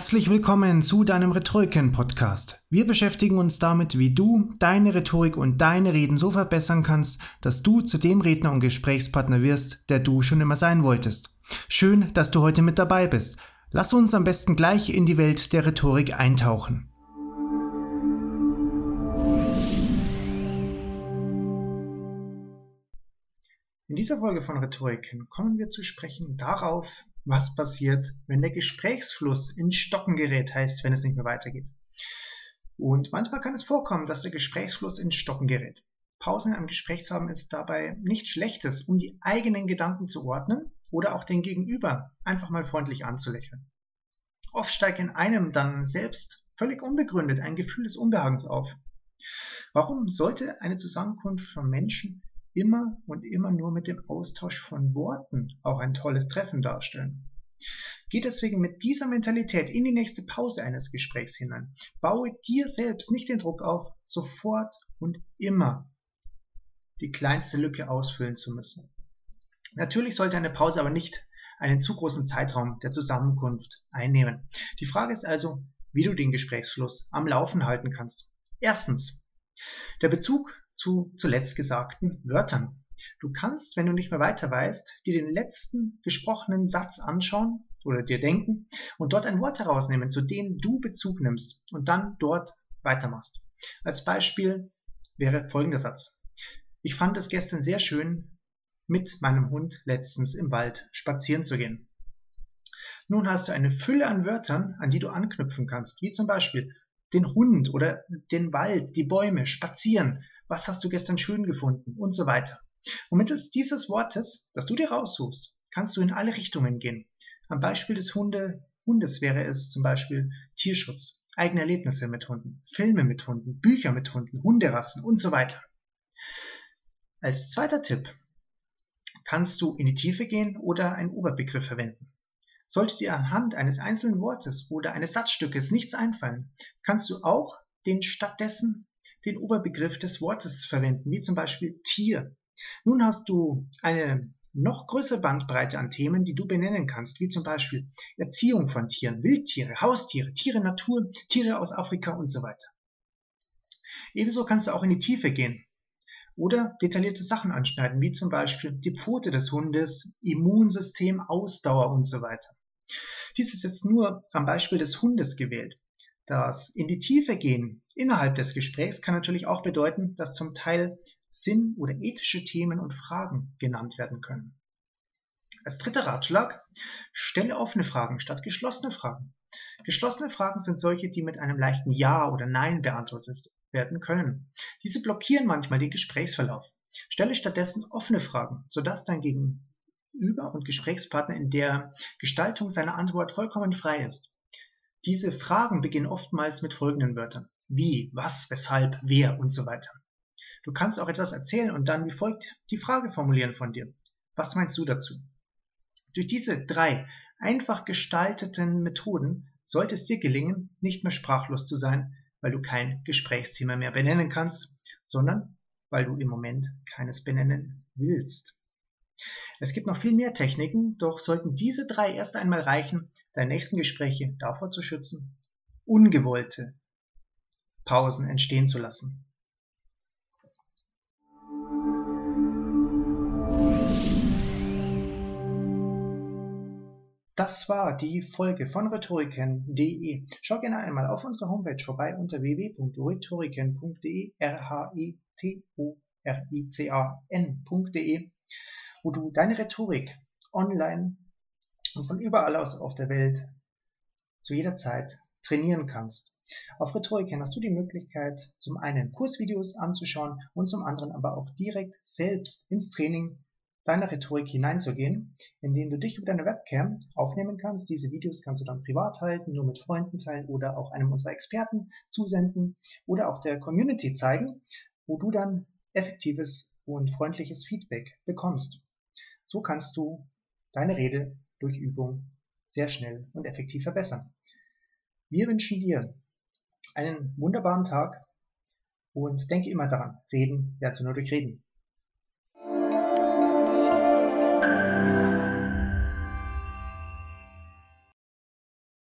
Herzlich willkommen zu deinem Rhetoriken-Podcast. Wir beschäftigen uns damit, wie du deine Rhetorik und deine Reden so verbessern kannst, dass du zu dem Redner und Gesprächspartner wirst, der du schon immer sein wolltest. Schön, dass du heute mit dabei bist. Lass uns am besten gleich in die Welt der Rhetorik eintauchen. In dieser Folge von Rhetoriken kommen wir zu sprechen darauf, was passiert, wenn der Gesprächsfluss in Stocken gerät, heißt, wenn es nicht mehr weitergeht. Und manchmal kann es vorkommen, dass der Gesprächsfluss in Stocken gerät. Pausen einem Gespräch zu haben ist dabei nichts Schlechtes, um die eigenen Gedanken zu ordnen oder auch den Gegenüber einfach mal freundlich anzulächeln. Oft steigt in einem dann selbst völlig unbegründet ein Gefühl des Unbehagens auf. Warum sollte eine Zusammenkunft von Menschen immer und immer nur mit dem Austausch von Worten auch ein tolles Treffen darstellen. Geh deswegen mit dieser Mentalität in die nächste Pause eines Gesprächs hinein. Baue dir selbst nicht den Druck auf, sofort und immer die kleinste Lücke ausfüllen zu müssen. Natürlich sollte eine Pause aber nicht einen zu großen Zeitraum der Zusammenkunft einnehmen. Die Frage ist also, wie du den Gesprächsfluss am Laufen halten kannst. Erstens, der Bezug zu zuletzt gesagten Wörtern. Du kannst, wenn du nicht mehr weiter weißt, dir den letzten gesprochenen Satz anschauen oder dir denken und dort ein Wort herausnehmen, zu dem du Bezug nimmst und dann dort weitermachst. Als Beispiel wäre folgender Satz. Ich fand es gestern sehr schön, mit meinem Hund letztens im Wald spazieren zu gehen. Nun hast du eine Fülle an Wörtern, an die du anknüpfen kannst, wie zum Beispiel den Hund oder den Wald, die Bäume, spazieren, was hast du gestern schön gefunden und so weiter. Und mittels dieses Wortes, das du dir raussuchst, kannst du in alle Richtungen gehen. Am Beispiel des Hunde, Hundes wäre es zum Beispiel Tierschutz, eigene Erlebnisse mit Hunden, Filme mit Hunden, Bücher mit Hunden, Hunderassen und so weiter. Als zweiter Tipp kannst du in die Tiefe gehen oder einen Oberbegriff verwenden. Sollte dir anhand eines einzelnen Wortes oder eines Satzstückes nichts einfallen, kannst du auch den stattdessen den Oberbegriff des Wortes verwenden, wie zum Beispiel Tier. Nun hast du eine noch größere Bandbreite an Themen, die du benennen kannst, wie zum Beispiel Erziehung von Tieren, Wildtiere, Haustiere, Tiere, Natur, Tiere aus Afrika und so weiter. Ebenso kannst du auch in die Tiefe gehen oder detaillierte Sachen anschneiden, wie zum Beispiel die Pfote des Hundes, Immunsystem, Ausdauer und so weiter. Dies ist jetzt nur am Beispiel des Hundes gewählt. Das in die Tiefe gehen innerhalb des Gesprächs kann natürlich auch bedeuten, dass zum Teil Sinn- oder ethische Themen und Fragen genannt werden können. Als dritter Ratschlag, stelle offene Fragen statt geschlossene Fragen. Geschlossene Fragen sind solche, die mit einem leichten Ja oder Nein beantwortet werden können. Diese blockieren manchmal den Gesprächsverlauf. Stelle stattdessen offene Fragen, sodass dein Gegenüber und Gesprächspartner in der Gestaltung seiner Antwort vollkommen frei ist. Diese Fragen beginnen oftmals mit folgenden Wörtern. Wie, was, weshalb, wer und so weiter. Du kannst auch etwas erzählen und dann wie folgt die Frage formulieren von dir. Was meinst du dazu? Durch diese drei einfach gestalteten Methoden sollte es dir gelingen, nicht mehr sprachlos zu sein, weil du kein Gesprächsthema mehr benennen kannst, sondern weil du im Moment keines benennen willst. Es gibt noch viel mehr Techniken, doch sollten diese drei erst einmal reichen, deine nächsten Gespräche davor zu schützen, ungewollte Pausen entstehen zu lassen. Das war die Folge von rhetoriken.de. Schau gerne einmal auf unserer Homepage vorbei unter www.rhetoriken.de, r-h-e-t-o-r-i-c-a-n.de wo du deine Rhetorik online und von überall aus auf der Welt zu jeder Zeit trainieren kannst. Auf Rhetoriken hast du die Möglichkeit, zum einen Kursvideos anzuschauen und zum anderen aber auch direkt selbst ins Training deiner Rhetorik hineinzugehen, indem du dich über deine Webcam aufnehmen kannst. Diese Videos kannst du dann privat halten, nur mit Freunden teilen oder auch einem unserer Experten zusenden oder auch der Community zeigen, wo du dann effektives und freundliches Feedback bekommst. So kannst du deine Rede durch Übung sehr schnell und effektiv verbessern. Wir wünschen dir einen wunderbaren Tag und denke immer daran, reden lernst du nur durch Reden.